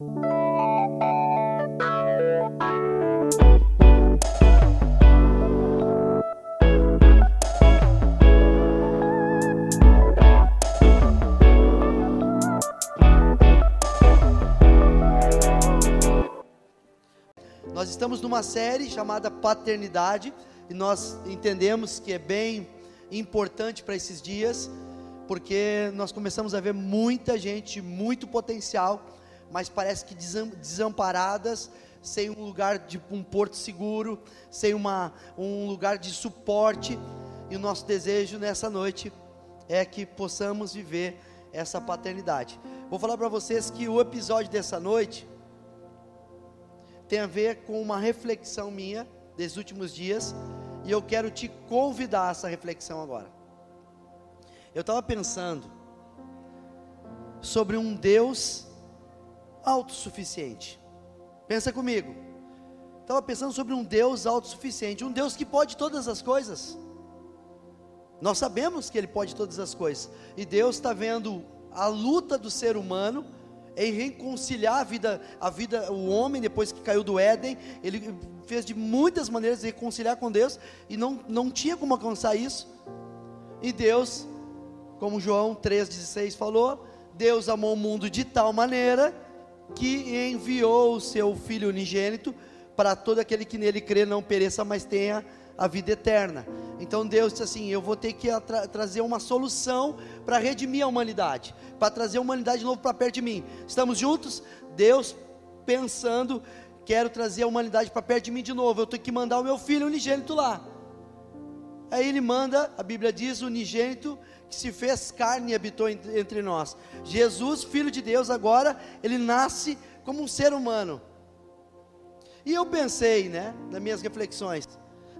Nós estamos numa série chamada Paternidade e nós entendemos que é bem importante para esses dias, porque nós começamos a ver muita gente, muito potencial, mas parece que desamparadas, sem um lugar de um porto seguro, sem uma, um lugar de suporte. E o nosso desejo nessa noite é que possamos viver essa paternidade. Vou falar para vocês que o episódio dessa noite tem a ver com uma reflexão minha desses últimos dias e eu quero te convidar a essa reflexão agora. Eu estava pensando sobre um Deus autossuficiente. Pensa comigo. Estava pensando sobre um Deus autossuficiente, um Deus que pode todas as coisas. Nós sabemos que Ele pode todas as coisas, e Deus está vendo a luta do ser humano em reconciliar a vida, a vida, o homem depois que caiu do Éden, ele fez de muitas maneiras reconciliar com Deus e não, não tinha como alcançar isso. E Deus, como João 3,16 falou, Deus amou o mundo de tal maneira que enviou o seu Filho unigênito para todo aquele que nele crê não pereça, mas tenha a vida eterna. Então Deus disse assim: Eu vou ter que tra trazer uma solução para redimir a humanidade, para trazer a humanidade de novo para perto de mim. Estamos juntos? Deus pensando, quero trazer a humanidade para perto de mim de novo. Eu tenho que mandar o meu filho unigênito lá. Aí ele manda, a Bíblia diz, unigênito que se fez carne e habitou entre nós. Jesus, filho de Deus, agora ele nasce como um ser humano. E eu pensei, né, nas minhas reflexões,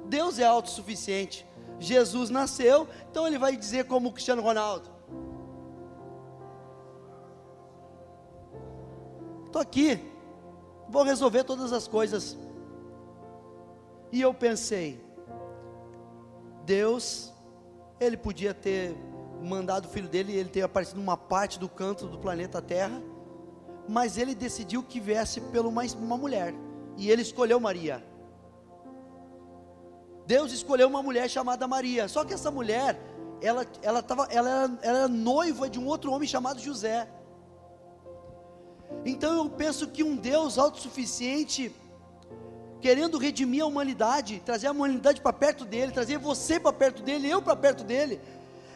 Deus é autossuficiente. Jesus nasceu, então ele vai dizer como Cristiano Ronaldo: Estou aqui, vou resolver todas as coisas. E eu pensei, Deus, ele podia ter mandado o filho dele, ele ter aparecido numa parte do canto do planeta Terra, mas ele decidiu que viesse pela uma, uma mulher, e ele escolheu Maria. Deus escolheu uma mulher chamada Maria. Só que essa mulher, ela, ela, tava, ela, era, ela era noiva de um outro homem chamado José. Então eu penso que um Deus autossuficiente, querendo redimir a humanidade, trazer a humanidade para perto dele, trazer você para perto dele, eu para perto dele,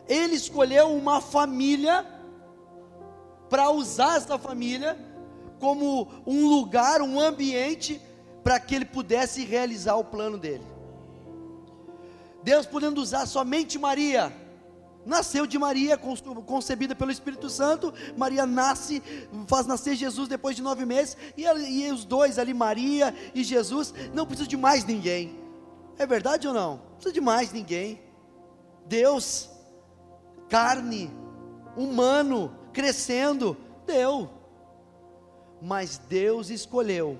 ele escolheu uma família para usar essa família como um lugar, um ambiente para que ele pudesse realizar o plano dele. Deus podendo usar somente Maria, nasceu de Maria, concebida pelo Espírito Santo. Maria nasce, faz nascer Jesus depois de nove meses, e, e os dois ali, Maria e Jesus, não precisam de mais ninguém. É verdade ou não? Não precisa de mais ninguém. Deus, carne, humano, crescendo, deu. Mas Deus escolheu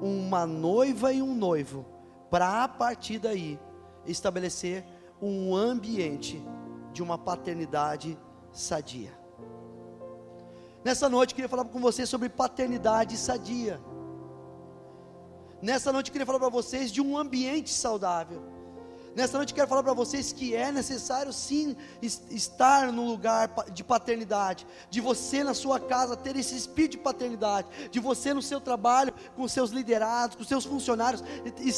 uma noiva e um noivo, para a partir daí estabelecer um ambiente de uma paternidade sadia. Nessa noite eu queria falar com vocês sobre paternidade sadia. Nessa noite eu queria falar para vocês de um ambiente saudável. Nessa noite quero falar para vocês que é necessário sim estar no lugar de paternidade, de você na sua casa ter esse espírito de paternidade, de você no seu trabalho com seus liderados, com seus funcionários,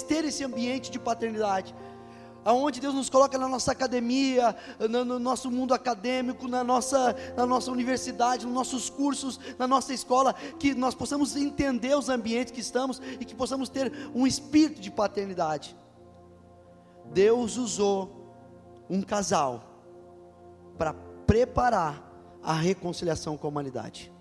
ter esse ambiente de paternidade aonde Deus nos coloca na nossa academia, no, nosso mundo acadêmico, na nossa, na nossa universidade, nos nossos cursos, na nossa escola, que nós possamos entender os ambientes que estamos e que possamos ter um espírito de paternidade. Deus usou um casal para preparar a reconciliação com a humanidade.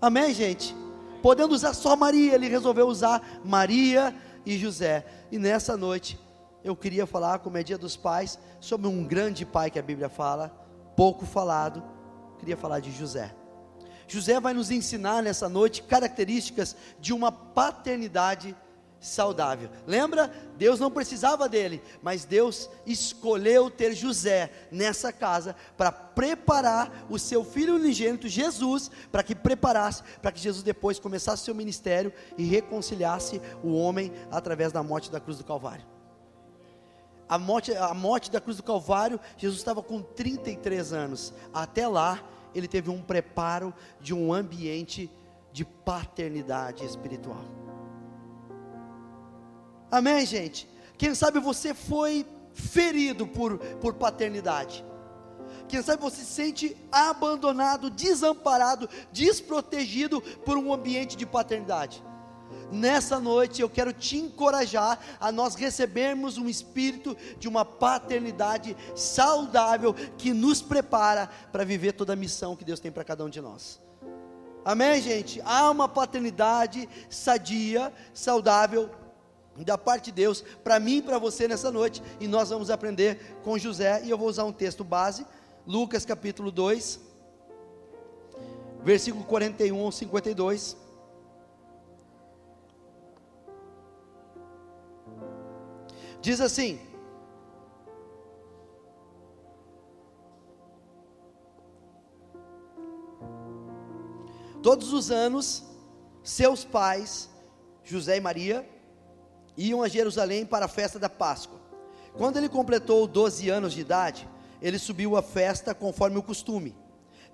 Amém, gente? Podendo usar só Maria, ele resolveu usar Maria e José. E nessa noite, eu queria falar, como é dia dos pais, sobre um grande pai que a Bíblia fala, pouco falado, queria falar de José. José vai nos ensinar nessa noite características de uma paternidade saudável. Lembra? Deus não precisava dele, mas Deus escolheu ter José nessa casa para preparar o seu filho unigênito Jesus, para que preparasse, para que Jesus depois começasse seu ministério e reconciliasse o homem através da morte da cruz do Calvário. A morte, a morte da cruz do Calvário, Jesus estava com 33 anos. Até lá, ele teve um preparo de um ambiente de paternidade espiritual. Amém, gente? Quem sabe você foi ferido por, por paternidade. Quem sabe você se sente abandonado, desamparado, desprotegido por um ambiente de paternidade. Nessa noite eu quero te encorajar a nós recebermos um espírito de uma paternidade saudável que nos prepara para viver toda a missão que Deus tem para cada um de nós. Amém, gente? Há uma paternidade sadia, saudável da parte de Deus para mim e para você nessa noite, e nós vamos aprender com José, e eu vou usar um texto base, Lucas capítulo 2, versículo 41 ao 52. Diz assim: Todos os anos, seus pais, José e Maria, iam a Jerusalém para a festa da Páscoa. Quando ele completou 12 anos de idade, ele subiu à festa conforme o costume.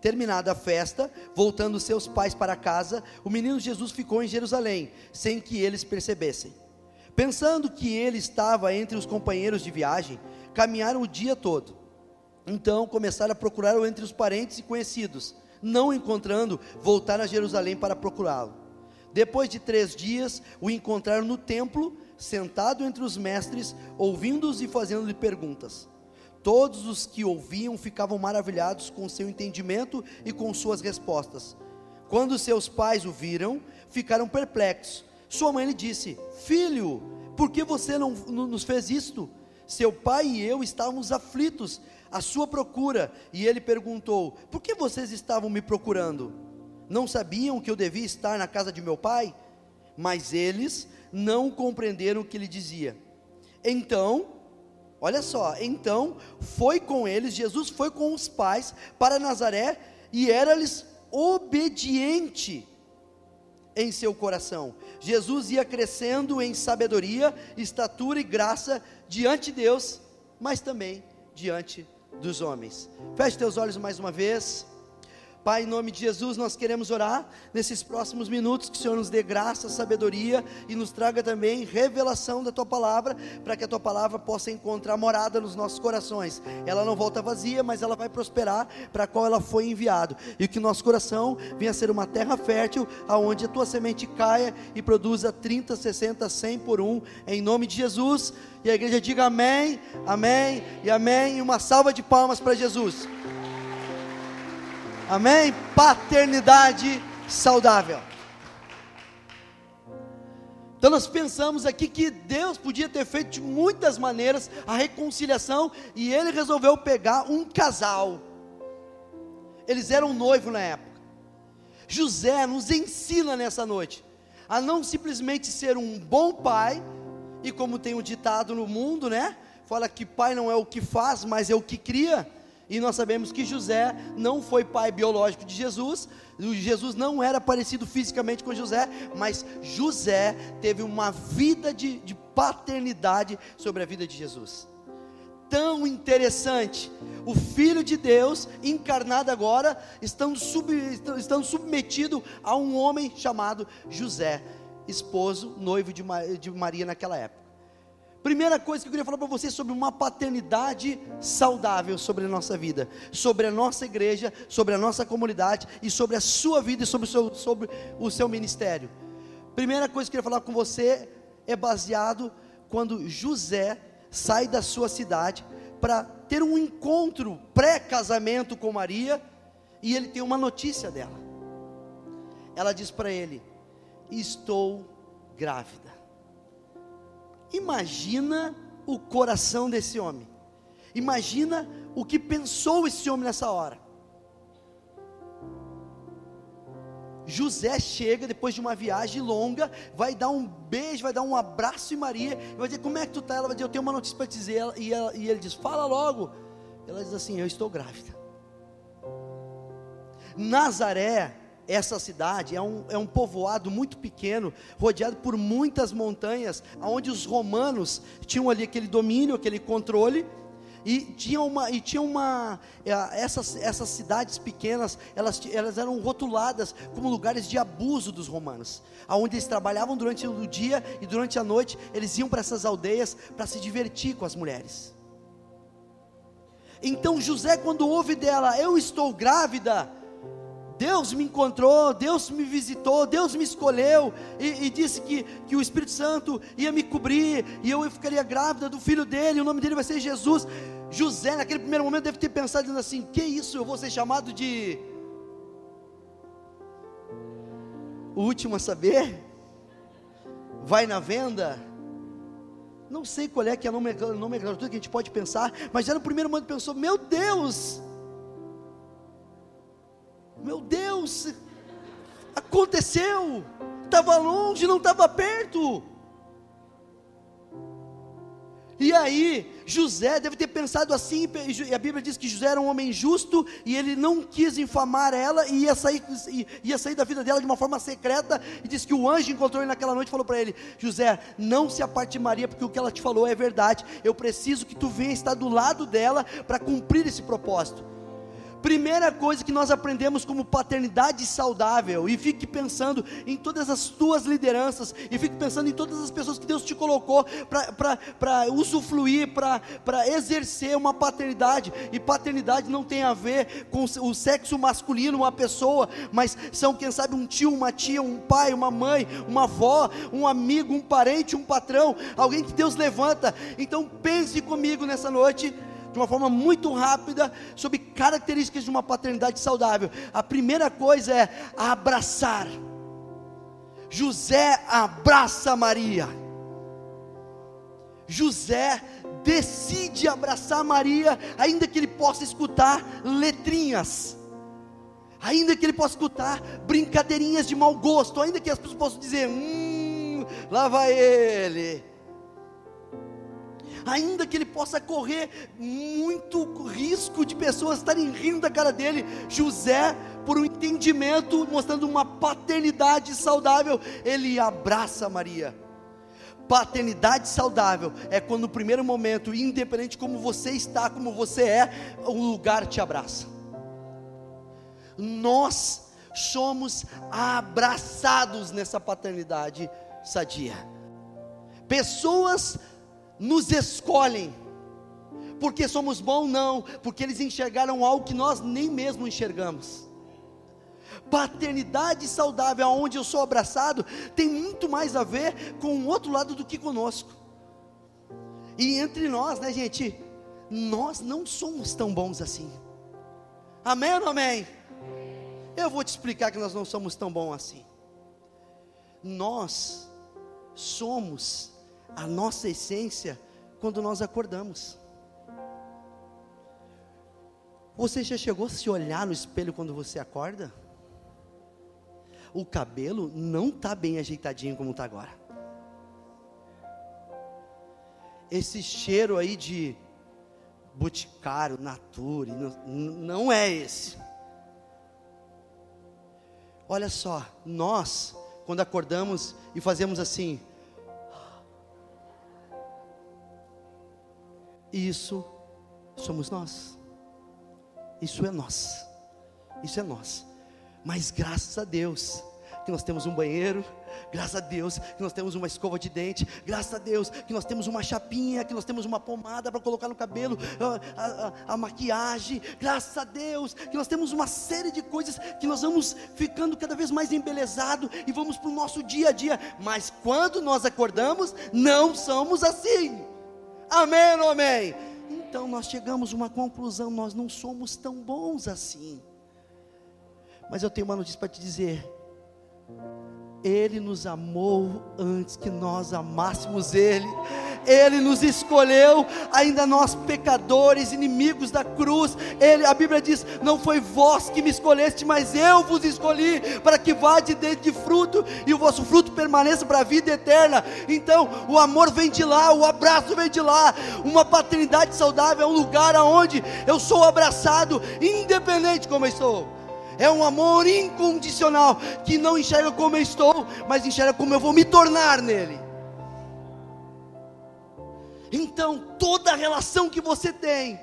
Terminada a festa, voltando seus pais para casa, o menino Jesus ficou em Jerusalém, sem que eles percebessem. Pensando que ele estava entre os companheiros de viagem, caminharam o dia todo. Então começaram a procurá-lo entre os parentes e conhecidos. Não encontrando, voltaram a Jerusalém para procurá-lo. Depois de três dias, o encontraram no templo, sentado entre os mestres, ouvindo-os e fazendo-lhe perguntas. Todos os que ouviam ficavam maravilhados com seu entendimento e com suas respostas. Quando seus pais o viram, ficaram perplexos. Sua mãe lhe disse: Filho, por que você não, não nos fez isto? Seu pai e eu estávamos aflitos à sua procura. E ele perguntou: Por que vocês estavam me procurando? Não sabiam que eu devia estar na casa de meu pai? Mas eles não compreenderam o que ele dizia. Então, olha só, então foi com eles, Jesus foi com os pais para Nazaré e era-lhes obediente em seu coração. Jesus ia crescendo em sabedoria, estatura e graça diante de Deus, mas também diante dos homens. Feche teus olhos mais uma vez. Pai, em nome de Jesus, nós queremos orar nesses próximos minutos que o Senhor nos dê graça, sabedoria e nos traga também revelação da tua palavra, para que a tua palavra possa encontrar morada nos nossos corações. Ela não volta vazia, mas ela vai prosperar para a qual ela foi enviado. E que o nosso coração venha a ser uma terra fértil, aonde a tua semente caia e produza 30, 60, 100 por um, em nome de Jesus. E a igreja diga amém, amém e amém. E uma salva de palmas para Jesus. Amém? Paternidade saudável. Então nós pensamos aqui que Deus podia ter feito de muitas maneiras a reconciliação e ele resolveu pegar um casal. Eles eram noivo na época. José nos ensina nessa noite a não simplesmente ser um bom pai, e como tem um ditado no mundo, né? Fala que pai não é o que faz, mas é o que cria. E nós sabemos que José não foi pai biológico de Jesus, Jesus não era parecido fisicamente com José, mas José teve uma vida de, de paternidade sobre a vida de Jesus. Tão interessante, o Filho de Deus, encarnado agora, estando, sub, estando submetido a um homem chamado José, esposo, noivo de Maria naquela época. Primeira coisa que eu queria falar para você sobre uma paternidade saudável sobre a nossa vida, sobre a nossa igreja, sobre a nossa comunidade e sobre a sua vida e sobre o seu, sobre o seu ministério. Primeira coisa que eu queria falar com você é baseado quando José sai da sua cidade para ter um encontro pré-casamento com Maria e ele tem uma notícia dela. Ela diz para ele: Estou grávida. Imagina o coração desse homem. Imagina o que pensou esse homem nessa hora. José chega depois de uma viagem longa, vai dar um beijo, vai dar um abraço em Maria, vai dizer: Como é que tu está? Ela vai dizer: Eu tenho uma notícia para te dizer. E, ela, e ele diz: Fala logo. Ela diz assim: Eu estou grávida. Nazaré, essa cidade, é um, é um povoado muito pequeno, rodeado por muitas montanhas, onde os romanos tinham ali aquele domínio, aquele controle e tinha uma, e tinha uma é, essas, essas cidades pequenas, elas, elas eram rotuladas como lugares de abuso dos romanos, aonde eles trabalhavam durante o dia e durante a noite eles iam para essas aldeias para se divertir com as mulheres. Então José, quando ouve dela, eu estou grávida, Deus me encontrou, Deus me visitou, Deus me escolheu e, e, disse que, que o Espírito Santo ia me cobrir e eu ficaria grávida do filho dele, o nome dele vai ser Jesus. José, naquele primeiro momento, deve ter pensado assim: Que isso, eu vou ser chamado de. O último a saber? Vai na venda? Não sei qual é que é a nomenclatura que a gente pode pensar, mas já no primeiro momento pensou: Meu Deus! Meu Deus, aconteceu, estava longe, não estava perto. E aí, José deve ter pensado assim, e a Bíblia diz que José era um homem justo, e ele não quis infamar ela, e ia sair, ia sair da vida dela de uma forma secreta, e diz que o anjo encontrou ele naquela noite e falou para ele: José, não se aparte de Maria, porque o que ela te falou é verdade, eu preciso que tu venha estar do lado dela para cumprir esse propósito. Primeira coisa que nós aprendemos como paternidade saudável, e fique pensando em todas as tuas lideranças, e fique pensando em todas as pessoas que Deus te colocou para usufruir, para exercer uma paternidade, e paternidade não tem a ver com o sexo masculino, uma pessoa, mas são, quem sabe, um tio, uma tia, um pai, uma mãe, uma avó, um amigo, um parente, um patrão, alguém que Deus levanta. Então pense comigo nessa noite de uma forma muito rápida sobre características de uma paternidade saudável. A primeira coisa é abraçar. José abraça Maria. José decide abraçar Maria, ainda que ele possa escutar letrinhas, ainda que ele possa escutar brincadeirinhas de mau gosto, ainda que as pessoas possam dizer: hum, lá vai ele ainda que ele possa correr muito risco de pessoas estarem rindo da cara dele, José, por um entendimento, mostrando uma paternidade saudável, ele abraça Maria. Paternidade saudável é quando no primeiro momento, independente como você está, como você é, o lugar te abraça. Nós somos abraçados nessa paternidade sadia. Pessoas nos escolhem, porque somos bons, não, porque eles enxergaram algo que nós nem mesmo enxergamos. Paternidade saudável, onde eu sou abraçado, tem muito mais a ver com o outro lado do que conosco. E entre nós, né, gente, nós não somos tão bons assim. Amém ou não amém? Eu vou te explicar que nós não somos tão bons assim. Nós somos a nossa essência quando nós acordamos. Você já chegou a se olhar no espelho quando você acorda? O cabelo não está bem ajeitadinho como está agora. Esse cheiro aí de boticário, nature, não, não é esse. Olha só, nós, quando acordamos e fazemos assim, Isso somos nós. Isso é nós. Isso é nós. Mas graças a Deus que nós temos um banheiro, graças a Deus que nós temos uma escova de dente, graças a Deus que nós temos uma chapinha, que nós temos uma pomada para colocar no cabelo, a, a, a, maquiagem, graças a Deus que nós temos uma série de coisas que nós vamos ficando cada vez mais embelezado e vamos para o nosso dia a dia, mas quando nós acordamos, não somos assim. Amém ou amém? Então nós chegamos a uma conclusão: nós não somos tão bons assim. Mas eu tenho uma notícia para te dizer. Ele nos amou antes que nós amássemos Ele. Ele nos escolheu, ainda nós pecadores, inimigos da cruz. Ele, a Bíblia diz: Não foi vós que me escolheste, mas eu vos escolhi para que vá de dentro de fruto e o vosso fruto permaneça para a vida eterna. Então, o amor vem de lá, o abraço vem de lá. Uma paternidade saudável é um lugar aonde eu sou abraçado, independente de como eu estou. É um amor incondicional que não enxerga como eu estou, mas enxerga como eu vou me tornar nele. Então, toda relação que você tem,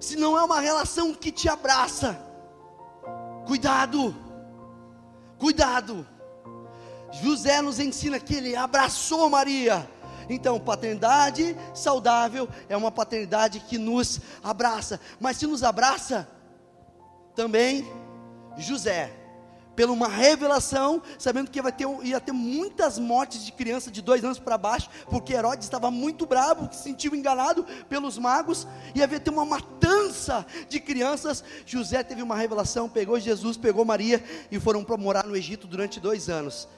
se não é uma relação que te abraça, cuidado, cuidado. José nos ensina que ele abraçou Maria. Então, paternidade saudável é uma paternidade que nos abraça, mas se nos abraça, também José, pela uma revelação, sabendo que ia ter, ia ter muitas mortes de criança de dois anos para baixo, porque Herodes estava muito bravo, se sentiu enganado pelos magos, e havia ter uma matança de crianças. José teve uma revelação, pegou Jesus, pegou Maria e foram para morar no Egito durante dois anos.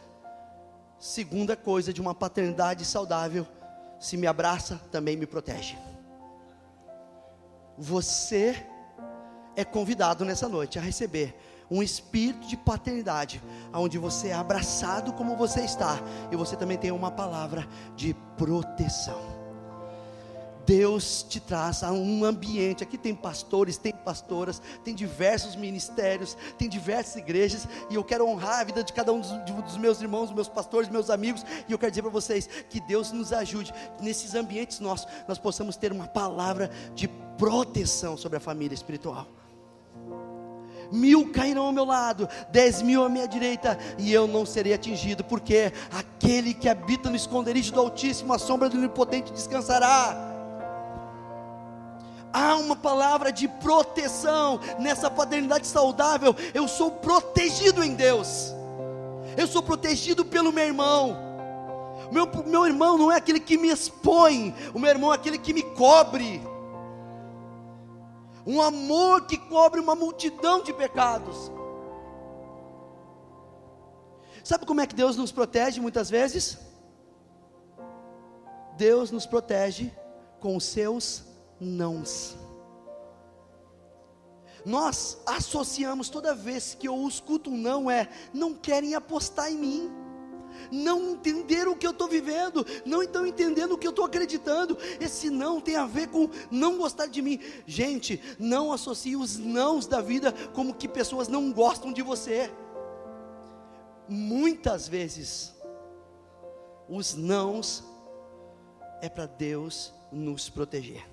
Segunda coisa de uma paternidade saudável: se me abraça, também me protege. Você é convidado nessa noite a receber um espírito de paternidade, onde você é abraçado como você está, e você também tem uma palavra de proteção. Deus te traz a um ambiente. Aqui tem pastores, tem pastoras, tem diversos ministérios, tem diversas igrejas, e eu quero honrar a vida de cada um dos, dos meus irmãos, meus pastores, meus amigos, e eu quero dizer para vocês que Deus nos ajude, nesses ambientes nossos, nós possamos ter uma palavra de proteção sobre a família espiritual mil cairão ao meu lado, dez mil à minha direita, e eu não serei atingido, porque aquele que habita no esconderijo do Altíssimo, a sombra do Onipotente descansará. Há uma palavra de proteção nessa paternidade saudável. Eu sou protegido em Deus. Eu sou protegido pelo meu irmão. Meu, meu irmão não é aquele que me expõe, o meu irmão é aquele que me cobre um amor que cobre uma multidão de pecados. Sabe como é que Deus nos protege muitas vezes? Deus nos protege com os seus nãos. Nós associamos toda vez que eu escuto um não é, não querem apostar em mim não entenderam o que eu estou vivendo, não estão entendendo o que eu estou acreditando. Esse não tem a ver com não gostar de mim. Gente, não associe os nãos da vida como que pessoas não gostam de você. Muitas vezes, os nãos é para Deus nos proteger.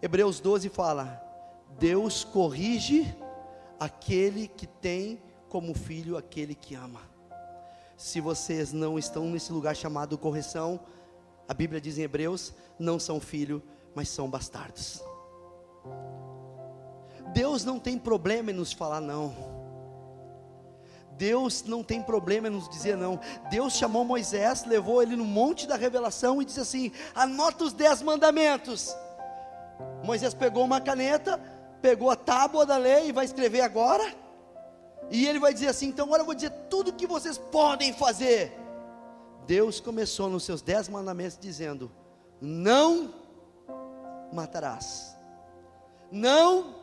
Hebreus 12 fala: Deus corrige aquele que tem como filho aquele que ama se vocês não estão nesse lugar chamado correção, a Bíblia diz em Hebreus: não são filho, mas são bastardos. Deus não tem problema em nos falar não. Deus não tem problema em nos dizer não. Deus chamou Moisés, levou ele no monte da revelação e disse assim: anota os dez mandamentos. Moisés pegou uma caneta, pegou a tábua da lei e vai escrever agora. E ele vai dizer assim: então agora eu vou dizer tudo o que vocês podem fazer. Deus começou nos seus dez mandamentos dizendo: não matarás, não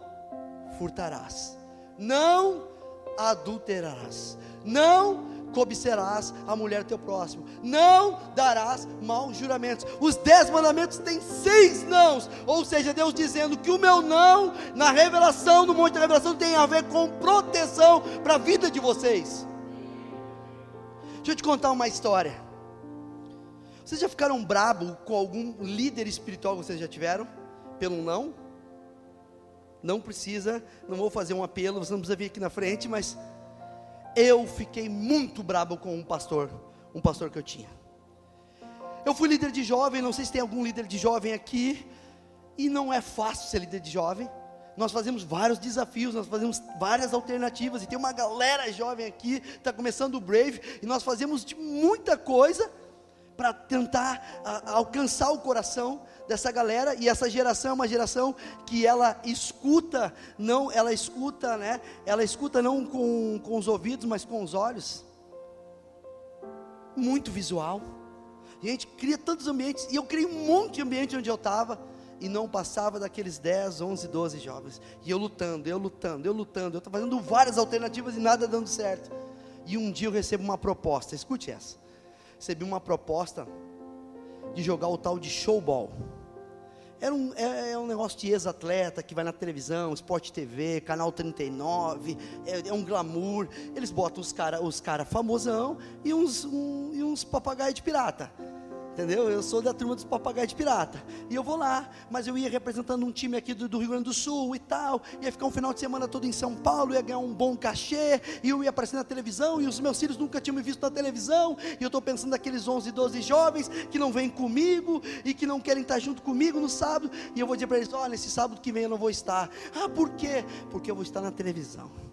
furtarás, não adulterarás, não cobiçarás a mulher teu próximo, não darás maus juramentos. Os dez mandamentos têm seis nãos, ou seja, Deus dizendo que o meu não, na revelação, no monte da revelação, tem a ver com proteção para a vida de vocês. Deixa eu te contar uma história. Vocês já ficaram brabo com algum líder espiritual que vocês já tiveram? Pelo não? Não precisa, não vou fazer um apelo, você não precisa vir aqui na frente, mas eu fiquei muito brabo com um pastor, um pastor que eu tinha. Eu fui líder de jovem, não sei se tem algum líder de jovem aqui, e não é fácil ser líder de jovem. Nós fazemos vários desafios, nós fazemos várias alternativas, e tem uma galera jovem aqui, está começando o Brave, e nós fazemos de muita coisa para tentar a, alcançar o coração dessa galera, e essa geração é uma geração que ela escuta, não, ela escuta, né? Ela escuta não com, com os ouvidos, mas com os olhos. Muito visual. Gente, cria tantos ambientes, e eu criei um monte de ambiente onde eu estava, e não passava daqueles 10, 11, 12 jovens. E eu lutando, eu lutando, eu lutando, eu estava fazendo várias alternativas e nada dando certo. E um dia eu recebo uma proposta, escute essa. Recebi uma proposta de jogar o tal de showball. Era um, é, é um negócio de ex-atleta que vai na televisão, Sport TV, Canal 39, é, é um glamour. Eles botam os caras os cara famosão e uns, um, e uns papagaios de pirata. Entendeu? Eu sou da turma dos papagaios de pirata. E eu vou lá, mas eu ia representando um time aqui do, do, Rio Grande do Sul e tal. Ia ficar um final de semana todo em São Paulo, ia ganhar um bom cachê. E eu ia aparecer na televisão. E os meus filhos nunca tinham me visto na televisão. E eu estou pensando naqueles 11, 12 jovens que não vêm comigo e que não querem estar junto comigo no sábado. E eu vou dizer para eles: olha, nesse sábado que vem eu não vou estar. Ah, por quê? Porque eu vou estar na televisão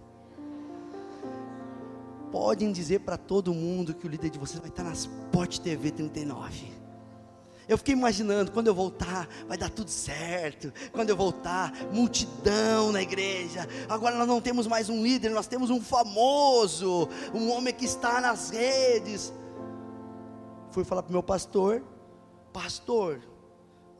podem dizer para todo mundo que o líder de vocês vai estar na Sport TV 39. Eu fiquei imaginando, quando eu voltar, vai dar tudo certo. Quando eu voltar, multidão na igreja. Agora nós não temos mais um líder, nós temos um famoso, um homem que está nas redes. Fui falar para o meu pastor, pastor,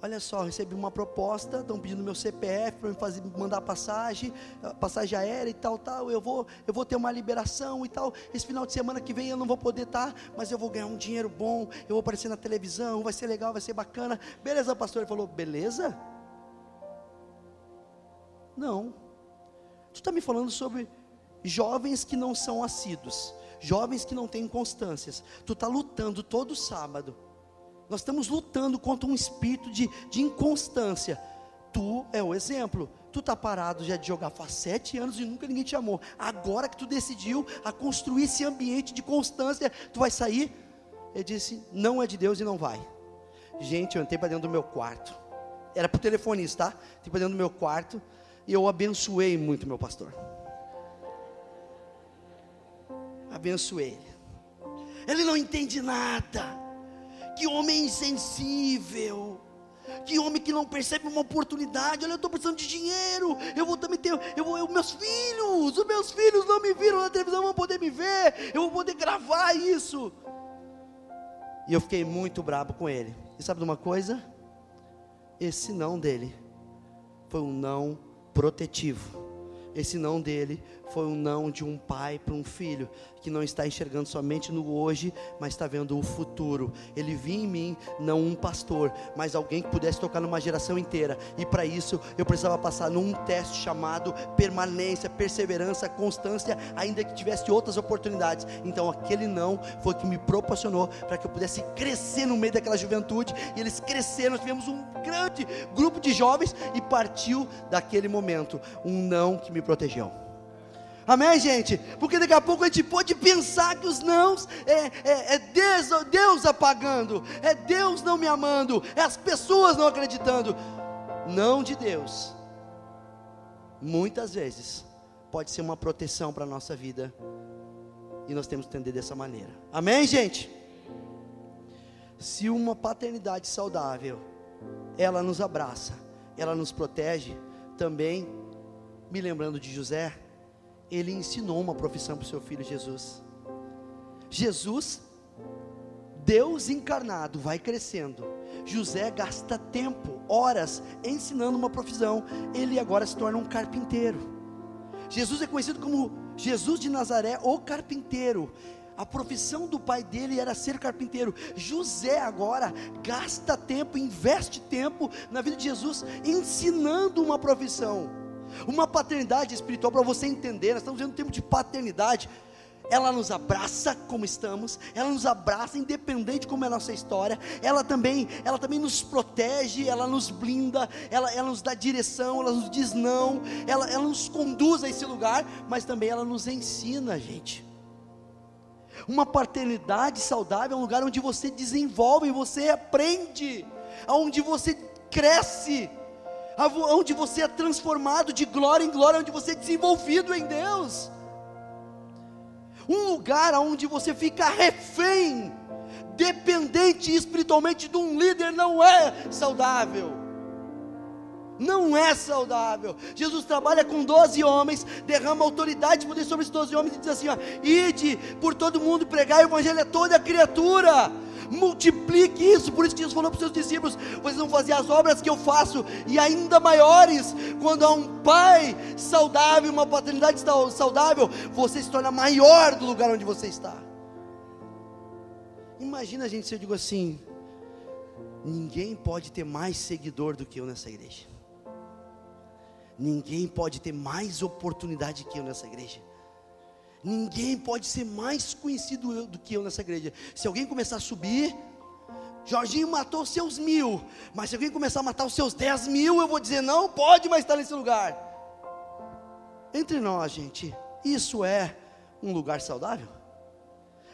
Olha só, recebi uma proposta, estão pedindo meu CPF para me fazer, mandar passagem, passagem aérea e tal, tal. Eu vou, eu vou ter uma liberação e tal. Esse final de semana que vem eu não vou poder estar, tá, mas eu vou ganhar um dinheiro bom. Eu vou aparecer na televisão, vai ser legal, vai ser bacana. Beleza, pastor? Ele falou, beleza? Não. Tu está me falando sobre jovens que não são assíduos, jovens que não têm constâncias. Tu está lutando todo sábado nós estamos lutando contra um espírito de, de inconstância. Tu é o exemplo. Tu está parado já de jogar faz sete anos e nunca ninguém te amou. Agora que tu decidiu a construir esse ambiente de constância, tu vai sair? Ele disse: Não é de Deus e não vai. Gente, eu entrei para dentro do meu quarto. Era para o telefonista, tá? Entrei para dentro do meu quarto e eu abençoei muito meu pastor. Abençoei ele. Ele não entende nada. Que homem insensível. Que homem que não percebe uma oportunidade. Olha, eu estou precisando de dinheiro. Eu vou também ter. Eu vou, eu, meus filhos, os meus filhos não me viram na televisão, vão poder me ver. Eu vou poder gravar isso. E eu fiquei muito bravo com ele. E sabe de uma coisa? Esse não dele foi um não protetivo. Esse não dele foi um não de um pai para um filho que não está enxergando somente no hoje, mas está vendo o futuro. Ele viu em mim não um pastor, mas alguém que pudesse tocar numa geração inteira. E para isso eu precisava passar num teste chamado permanência, perseverança, constância, ainda que tivesse outras oportunidades. Então aquele não foi que me proporcionou para que eu pudesse crescer no meio daquela juventude. E eles cresceram, nós tivemos um grande grupo de jovens e partiu daquele momento um não que me protegeu. Amém, gente? Porque daqui a pouco a gente pode pensar que os nãos é, é, é Deus, Deus apagando, é Deus não me amando, é as pessoas não acreditando. Não de Deus. Muitas vezes pode ser uma proteção para a nossa vida. E nós temos que entender dessa maneira. Amém, gente? Se uma paternidade saudável, ela nos abraça, ela nos protege, também, me lembrando de José, ele ensinou uma profissão para o seu filho Jesus. Jesus, Deus encarnado, vai crescendo. José gasta tempo, horas, ensinando uma profissão. Ele agora se torna um carpinteiro. Jesus é conhecido como Jesus de Nazaré, o carpinteiro. A profissão do pai dele era ser carpinteiro. José agora gasta tempo, investe tempo na vida de Jesus, ensinando uma profissão. Uma paternidade espiritual, para você entender, nós estamos vivendo um tempo de paternidade. Ela nos abraça como estamos, ela nos abraça independente como é a nossa história. Ela também, ela também nos protege, ela nos blinda, ela, ela nos dá direção, ela nos diz não, ela, ela nos conduz a esse lugar, mas também ela nos ensina, gente. Uma paternidade saudável é um lugar onde você desenvolve, você aprende, onde você cresce onde você é transformado de glória em glória, onde você é desenvolvido em Deus. Um lugar onde você fica refém, dependente espiritualmente de um líder, não é saudável. Não é saudável. Jesus trabalha com 12 homens, derrama autoridade e poder sobre esses 12 homens e diz assim: ó, ide por todo mundo pregar o evangelho a toda criatura multiplique isso. Por isso que Jesus falou para os seus discípulos: vocês vão fazer as obras que eu faço, e ainda maiores. Quando há um pai saudável, uma paternidade saudável, você se torna maior do lugar onde você está. Imagina, gente, se eu digo assim: ninguém pode ter mais seguidor do que eu nessa igreja. Ninguém pode ter mais oportunidade que eu nessa igreja. Ninguém pode ser mais conhecido do que eu nessa igreja. Se alguém começar a subir, Jorginho matou seus mil, mas se alguém começar a matar os seus dez mil, eu vou dizer: não pode mais estar nesse lugar. Entre nós, gente, isso é um lugar saudável?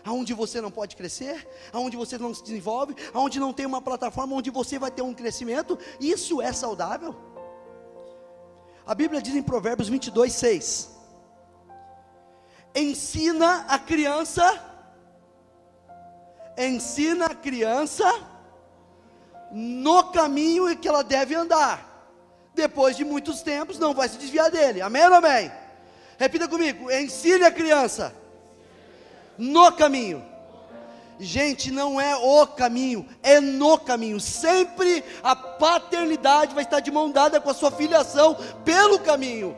Aonde você não pode crescer, aonde você não se desenvolve, aonde não tem uma plataforma onde você vai ter um crescimento, isso é saudável? A Bíblia diz em Provérbios 22, 6: Ensina a criança, ensina a criança no caminho em que ela deve andar. Depois de muitos tempos, não vai se desviar dele. Amém ou amém? Repita comigo: ensine a criança no caminho Gente, não é o caminho, é no caminho. Sempre a paternidade vai estar de mão dada com a sua filiação pelo caminho.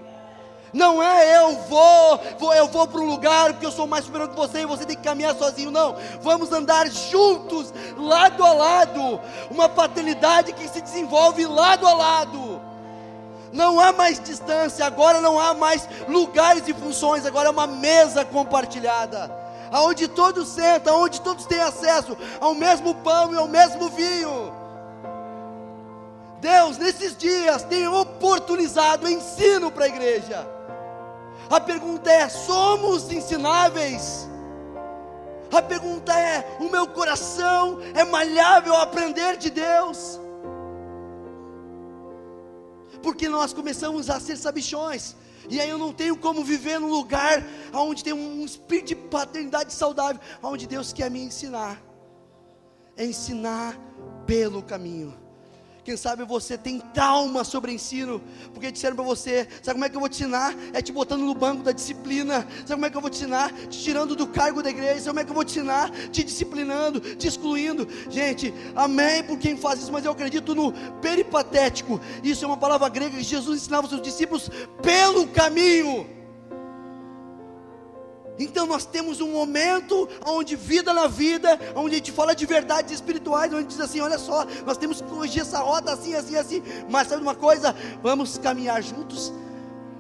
Não é eu vou, vou eu vou para um lugar porque eu sou mais superior que você e você tem que caminhar sozinho. Não, vamos andar juntos, lado a lado. Uma paternidade que se desenvolve lado a lado. Não há mais distância, agora não há mais lugares e funções, agora é uma mesa compartilhada aonde todos sentam, aonde todos têm acesso ao mesmo pão e ao mesmo vinho. Deus, nesses dias, tem oportunizado ensino para a igreja. A pergunta é: somos ensináveis? A pergunta é: o meu coração é malhável a aprender de Deus? Porque nós começamos a ser sabichões. E aí eu não tenho como viver num lugar onde tem um espírito de paternidade saudável, onde Deus quer me ensinar. É ensinar pelo caminho. Quem sabe você tem trauma sobre ensino, porque disseram para você: sabe como é que eu vou te ensinar? É te botando no banco da disciplina. Sabe como é que eu vou te ensinar? Te tirando do cargo da igreja. Sabe como é que eu vou te ensinar? Te disciplinando, te excluindo. Gente, amém por quem faz isso, mas eu acredito no peripatético. Isso é uma palavra grega que Jesus ensinava os seus discípulos pelo caminho. Então nós temos um momento onde vida na vida, onde a gente fala de verdades espirituais, onde diz assim, olha só, nós temos que corrigir essa rota assim, assim, assim. Mas sabe uma coisa? Vamos caminhar juntos.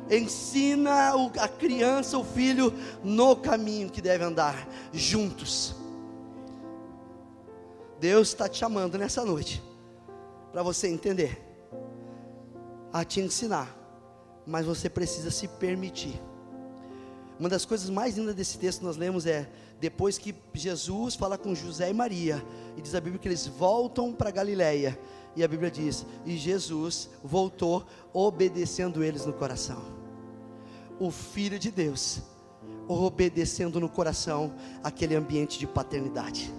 Ensina a criança, o filho, no caminho que deve andar, juntos. Deus está te chamando nessa noite, para você entender, a te ensinar, mas você precisa se permitir uma das coisas mais lindas desse texto que nós lemos é depois que Jesus fala com José e Maria, e diz a Bíblia que eles voltam para Galiléia, e a Bíblia diz: "E Jesus voltou obedecendo eles no coração". O filho de Deus obedecendo no coração aquele ambiente de paternidade.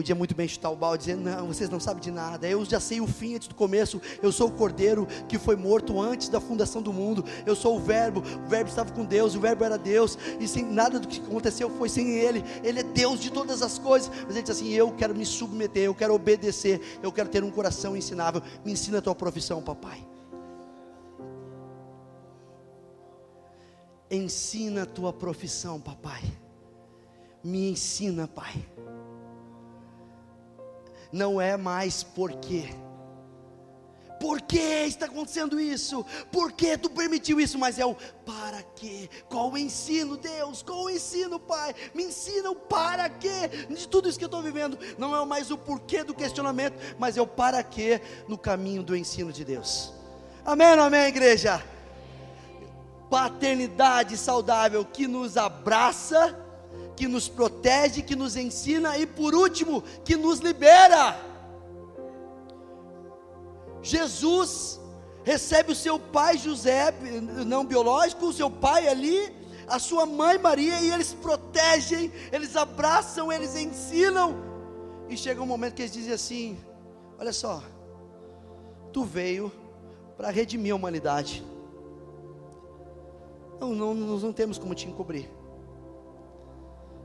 Podia muito bem chutar o balde dizendo: Não, vocês não sabem de nada. Eu já sei o fim antes do começo. Eu sou o cordeiro que foi morto antes da fundação do mundo. Eu sou o Verbo. O Verbo estava com Deus. O Verbo era Deus. E sem nada do que aconteceu foi sem Ele. Ele é Deus de todas as coisas. Mas Ele diz assim: Eu quero me submeter. Eu quero obedecer. Eu quero ter um coração ensinável. Me ensina a tua profissão, papai. Ensina a tua profissão, papai. Me ensina, pai não é mais porquê. Por que está acontecendo isso? Por que tu permitiu isso? Mas é o para quê? Qual o ensino, Deus? Qual o ensino, Pai? Me ensina o para quê de tudo isso que eu estou vivendo. Não é mais o porquê do questionamento, mas é o para quê no caminho do ensino de Deus. Amém amém, igreja? Paternidade saudável que nos abraça que nos protege, que nos ensina e por último, que nos libera. Jesus recebe o seu pai José, não biológico, o seu pai ali, a sua mãe Maria, e eles protegem, eles abraçam, eles ensinam. E chega um momento que eles dizem assim: Olha só, tu veio para redimir a humanidade. Não, não, nós não temos como te encobrir.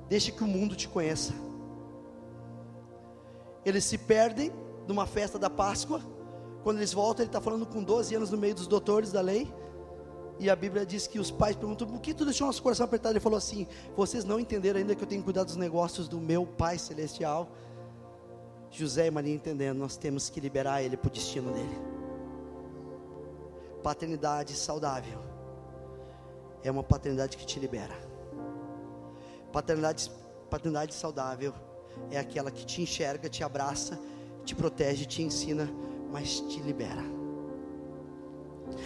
Deixe que o mundo te conheça. eles se perdem numa festa da Páscoa. Quando eles voltam, ele está falando com 12 anos no meio dos doutores da lei. E a Bíblia diz que os pais perguntam: por que tu deixou nosso coração apertado? Ele falou assim: vocês não entenderam ainda que eu tenho que cuidar dos negócios do meu Pai Celestial. José e Maria entendendo, nós temos que liberar ele para o destino dele. Paternidade saudável é uma paternidade que te libera. Paternidade, paternidade saudável é aquela que te enxerga, te abraça, te protege, te ensina, mas te libera.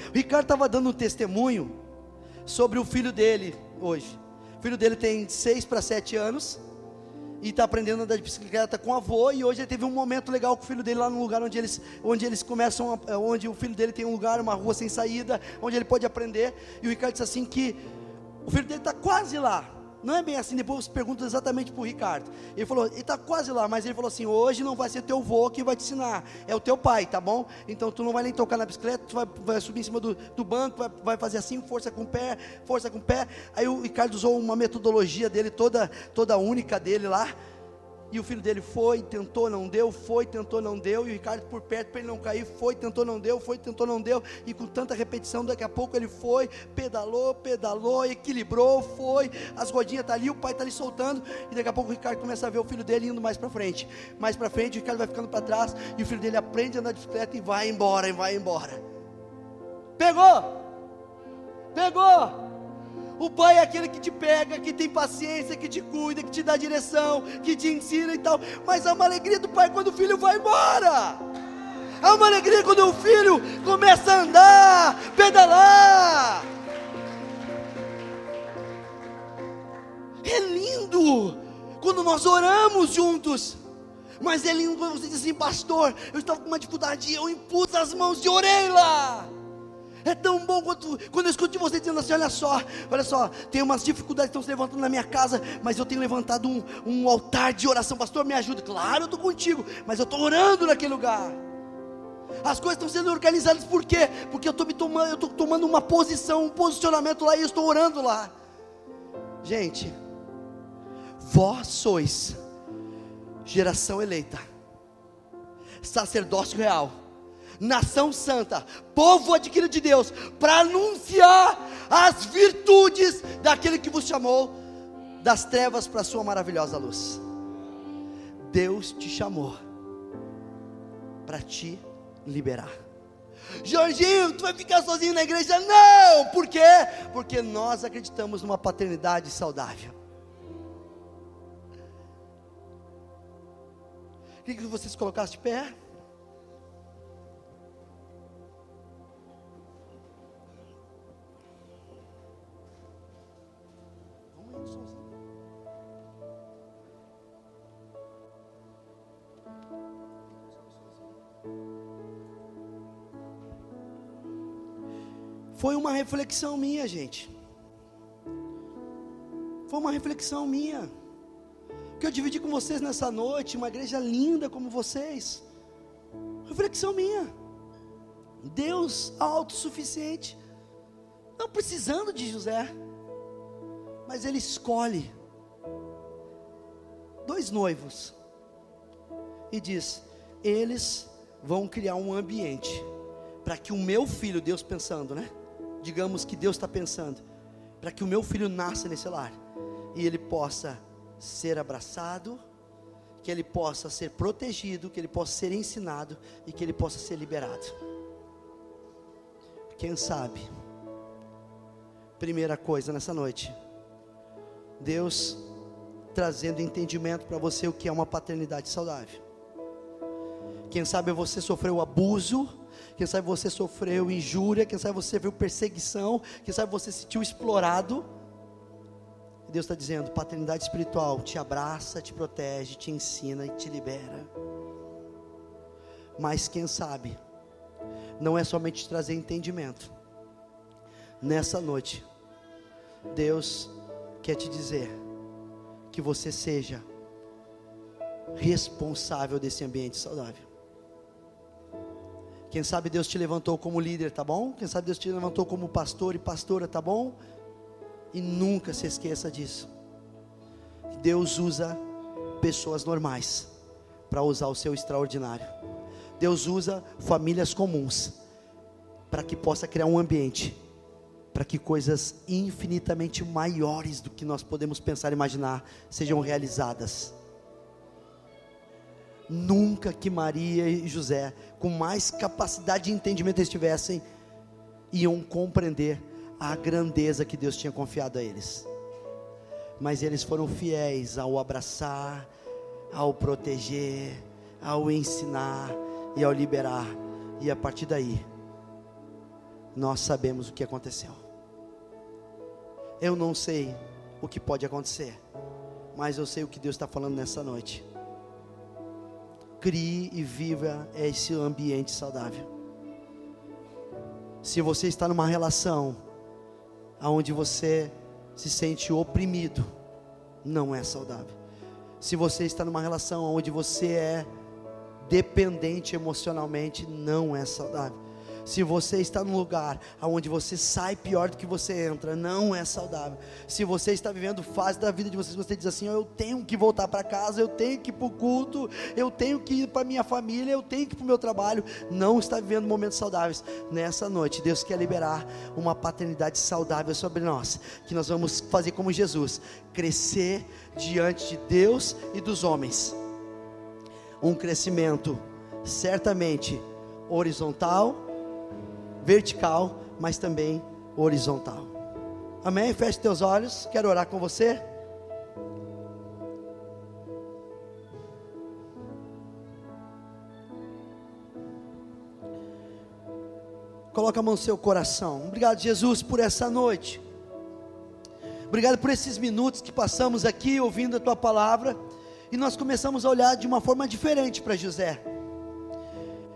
O Ricardo estava dando um testemunho sobre o filho dele hoje. O filho dele tem seis para sete anos e está aprendendo a andar de bicicleta com o avô. E hoje ele teve um momento legal com o filho dele lá no lugar onde eles, onde eles começam, a, onde o filho dele tem um lugar, uma rua sem saída, onde ele pode aprender. E o Ricardo disse assim que o filho dele está quase lá. Não é bem assim, depois você pergunta exatamente para o Ricardo. Ele falou, ele está quase lá, mas ele falou assim: hoje não vai ser teu avô que vai te ensinar, é o teu pai, tá bom? Então tu não vai nem tocar na bicicleta, tu vai, vai subir em cima do, do banco, vai, vai, fazer assim, força com o pé, força com o pé. Aí o Ricardo usou uma metodologia dele, toda, toda única dele lá. E o filho dele foi, tentou, não deu, foi, tentou, não deu. E o Ricardo por perto para ele não cair, foi, tentou, não deu, foi, tentou, não deu. E com tanta repetição, daqui a pouco ele foi, pedalou, pedalou, equilibrou, foi. As rodinhas tá ali, o pai tá ali soltando. E daqui a pouco o Ricardo começa a ver o filho dele indo mais para frente. Mais para frente, o Ricardo vai ficando para trás. E o filho dele aprende a andar de bicicleta e vai embora, e vai embora. Pegou! Pegou! O pai é aquele que te pega, que tem paciência, que te cuida, que te dá direção, que te ensina e tal. Mas há uma alegria do pai quando o filho vai embora. Há uma alegria quando o filho começa a andar, pedalar. É lindo quando nós oramos juntos. Mas é lindo quando você diz assim, pastor, eu estava com uma dificuldade, eu impus as mãos e orei lá. É tão bom quando, quando eu escuto de você dizendo assim: olha só, olha só, tem umas dificuldades que estão se levantando na minha casa, mas eu tenho levantado um, um altar de oração, pastor, me ajuda. Claro, eu estou contigo, mas eu estou orando naquele lugar. As coisas estão sendo organizadas por quê? Porque eu estou me tomando, eu estou tomando uma posição, um posicionamento lá e eu estou orando lá. Gente, vós sois geração eleita, sacerdócio real nação santa, povo adquirido de Deus, para anunciar as virtudes daquele que vos chamou das trevas para a sua maravilhosa luz. Deus te chamou para te liberar. Jorginho, tu vai ficar sozinho na igreja? Não! Por quê? Porque nós acreditamos numa paternidade saudável. Queria que vocês colocassem de pé. Foi uma reflexão minha, gente. Foi uma reflexão minha. Que eu dividi com vocês nessa noite, uma igreja linda como vocês. Reflexão minha. Deus autossuficiente. Não precisando de José. Mas ele escolhe dois noivos. E diz: eles vão criar um ambiente para que o meu filho, Deus pensando, né? Digamos que Deus está pensando, para que o meu filho nasça nesse lar e ele possa ser abraçado, que ele possa ser protegido, que ele possa ser ensinado e que ele possa ser liberado. Quem sabe? Primeira coisa nessa noite, Deus trazendo entendimento para você o que é uma paternidade saudável. Quem sabe você sofreu abuso quem sabe você sofreu injúria, quem sabe você viu perseguição, quem sabe você se sentiu explorado. Deus está dizendo: paternidade espiritual te abraça, te protege, te ensina e te libera. Mas quem sabe, não é somente trazer entendimento. Nessa noite, Deus quer te dizer que você seja responsável desse ambiente saudável. Quem sabe Deus te levantou como líder, tá bom? Quem sabe Deus te levantou como pastor e pastora, tá bom? E nunca se esqueça disso. Deus usa pessoas normais para usar o seu extraordinário. Deus usa famílias comuns para que possa criar um ambiente para que coisas infinitamente maiores do que nós podemos pensar e imaginar sejam realizadas. Nunca que Maria e José, com mais capacidade de entendimento estivessem, iam compreender a grandeza que Deus tinha confiado a eles. Mas eles foram fiéis ao abraçar, ao proteger, ao ensinar e ao liberar. E a partir daí, nós sabemos o que aconteceu. Eu não sei o que pode acontecer, mas eu sei o que Deus está falando nessa noite. Crie e viva esse ambiente saudável. Se você está numa relação onde você se sente oprimido, não é saudável. Se você está numa relação onde você é dependente emocionalmente, não é saudável. Se você está num lugar onde você sai pior do que você entra, não é saudável. Se você está vivendo fase da vida de vocês, você diz assim: oh, eu tenho que voltar para casa, eu tenho que ir para o culto, eu tenho que ir para minha família, eu tenho que ir para o meu trabalho, não está vivendo momentos saudáveis. Nessa noite, Deus quer liberar uma paternidade saudável sobre nós, que nós vamos fazer como Jesus, crescer diante de Deus e dos homens. Um crescimento certamente horizontal vertical, mas também horizontal. Amém? Feche teus olhos, quero orar com você. Coloca a mão no seu coração. Obrigado, Jesus, por essa noite. Obrigado por esses minutos que passamos aqui ouvindo a tua palavra. E nós começamos a olhar de uma forma diferente para José.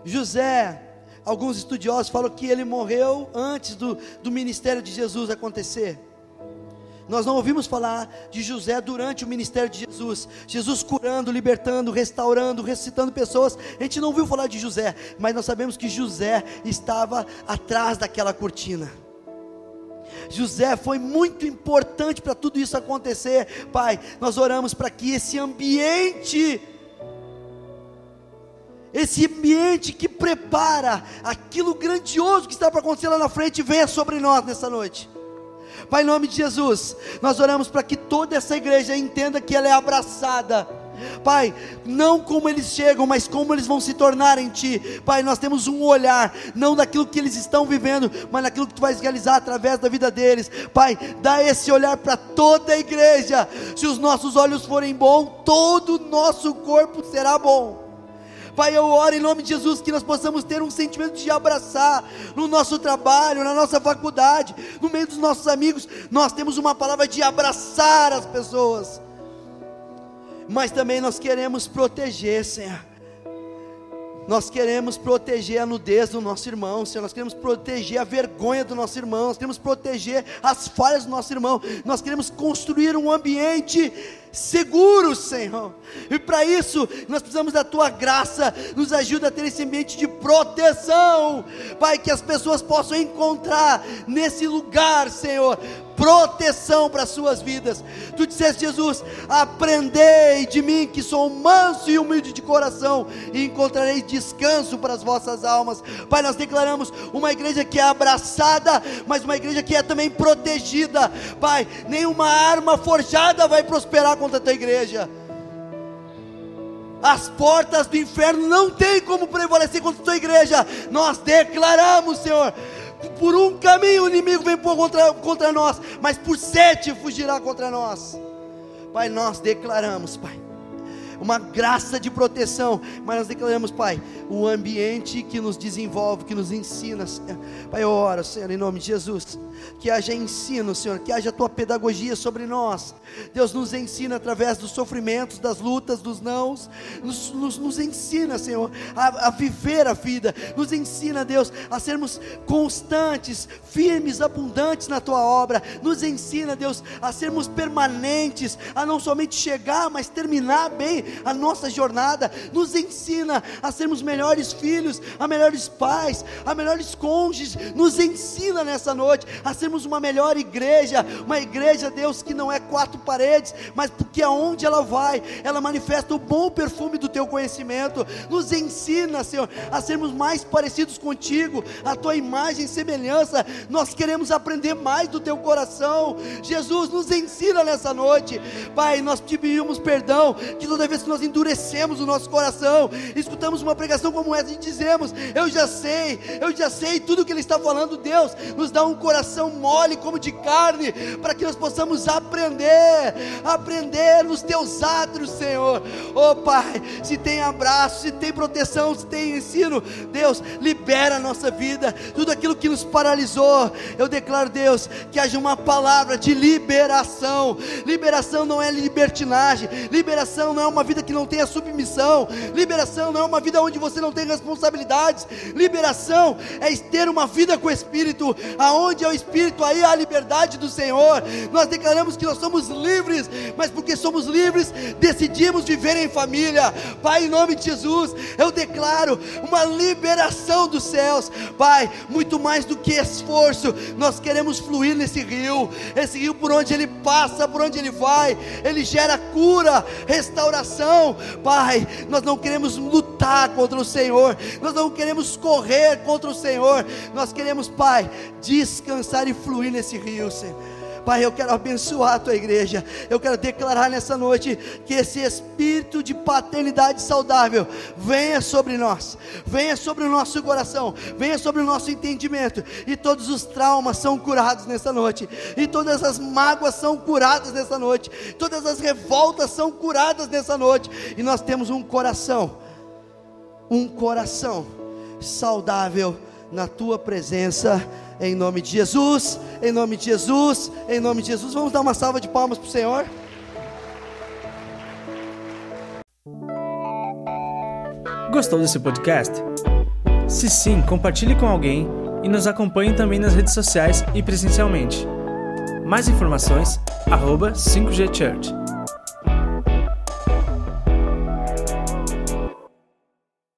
José Alguns estudiosos falam que ele morreu antes do, do ministério de Jesus acontecer. Nós não ouvimos falar de José durante o ministério de Jesus, Jesus curando, libertando, restaurando, ressuscitando pessoas. A gente não ouviu falar de José, mas nós sabemos que José estava atrás daquela cortina. José foi muito importante para tudo isso acontecer. Pai, nós oramos para que esse ambiente esse ambiente que prepara aquilo grandioso que está para acontecer lá na frente, venha sobre nós nessa noite. Pai, em nome de Jesus, nós oramos para que toda essa igreja entenda que ela é abraçada. Pai, não como eles chegam, mas como eles vão se tornar em Ti. Pai, nós temos um olhar, não daquilo que eles estão vivendo, mas daquilo que Tu vais realizar através da vida deles. Pai, dá esse olhar para toda a igreja. Se os nossos olhos forem bons, todo o nosso corpo será bom. Pai, eu oro em nome de Jesus que nós possamos ter um sentimento de abraçar no nosso trabalho, na nossa faculdade, no meio dos nossos amigos. Nós temos uma palavra de abraçar as pessoas, mas também nós queremos proteger, Senhor. Nós queremos proteger a nudez do nosso irmão, Senhor. Nós queremos proteger a vergonha do nosso irmão. Nós queremos proteger as falhas do nosso irmão. Nós queremos construir um ambiente seguro, Senhor. E para isso, nós precisamos da tua graça. Nos ajuda a ter esse ambiente de proteção. Pai, que as pessoas possam encontrar nesse lugar, Senhor, proteção para as suas vidas. Tu disseste, Jesus: aprendei de mim, que sou manso e humilde de coração, e encontrarei descanso para as vossas almas. Pai, nós declaramos uma igreja que é abraçada, mas uma igreja que é também protegida. Pai, nenhuma arma forjada vai prosperar contra a tua igreja. As portas do inferno não têm como prevalecer contra a tua igreja. Nós declaramos, Senhor, por um caminho o inimigo vem contra, contra nós, mas por sete fugirá contra nós. Pai, nós declaramos, Pai, uma graça de proteção, mas nós declaramos, Pai, o ambiente que nos desenvolve, que nos ensina, Pai, eu oro, Senhor, em nome de Jesus que haja ensino, Senhor, que haja a tua pedagogia sobre nós. Deus nos ensina através dos sofrimentos, das lutas, dos nãos, nos, nos, nos ensina, Senhor, a, a viver a vida, nos ensina, Deus, a sermos constantes, firmes, abundantes na tua obra, nos ensina, Deus, a sermos permanentes, a não somente chegar, mas terminar bem a nossa jornada. Nos ensina a sermos melhores filhos, a melhores pais, a melhores cônjuges. Nos ensina nessa noite a sermos uma melhor igreja, uma igreja, Deus, que não é quatro paredes, mas porque aonde ela vai, ela manifesta o bom perfume do teu conhecimento. Nos ensina, Senhor, a sermos mais parecidos contigo, a tua imagem e semelhança. Nós queremos aprender mais do teu coração. Jesus, nos ensina nessa noite. Pai, nós te pedimos perdão que toda vez que nós endurecemos o nosso coração, escutamos uma pregação como essa e dizemos: Eu já sei, eu já sei tudo que Ele está falando. Deus, nos dá um coração mole como de carne, para que nós possamos aprender, aprender nos teus átrios, Senhor. Oh Pai, se tem abraço, se tem proteção, se tem ensino, Deus, libera a nossa vida, tudo aquilo que nos paralisou. Eu declaro, Deus, que haja uma palavra de liberação. Liberação não é libertinagem, liberação não é uma vida que não tenha submissão, liberação não é uma vida onde você não tem responsabilidades, liberação é ter uma vida com o Espírito, aonde é o Espírito, aí há a liberdade do Senhor. Nós declaramos que nós somos livres, mas porque somos livres, decidimos viver em família. Pai, em nome de Jesus, eu declaro uma liberação dos céus, Pai, muito mais do que esforço, nós queremos fluir nesse rio, esse rio por onde ele passa, por onde ele vai, ele gera cura, restauração, Pai, nós não queremos lutar contra o Senhor, nós não queremos correr contra o Senhor, nós queremos, Pai, descansar e fluir nesse rio, Senhor. Pai, eu quero abençoar a tua igreja. Eu quero declarar nessa noite que esse espírito de paternidade saudável venha sobre nós, venha sobre o nosso coração, venha sobre o nosso entendimento. E todos os traumas são curados nessa noite, e todas as mágoas são curadas nessa noite, todas as revoltas são curadas nessa noite. E nós temos um coração, um coração saudável na tua presença em nome de Jesus, em nome de Jesus, em nome de Jesus. Vamos dar uma salva de palmas para o Senhor. Gostou desse podcast? Se sim, compartilhe com alguém e nos acompanhe também nas redes sociais e presencialmente. Mais informações, arroba 5G Church.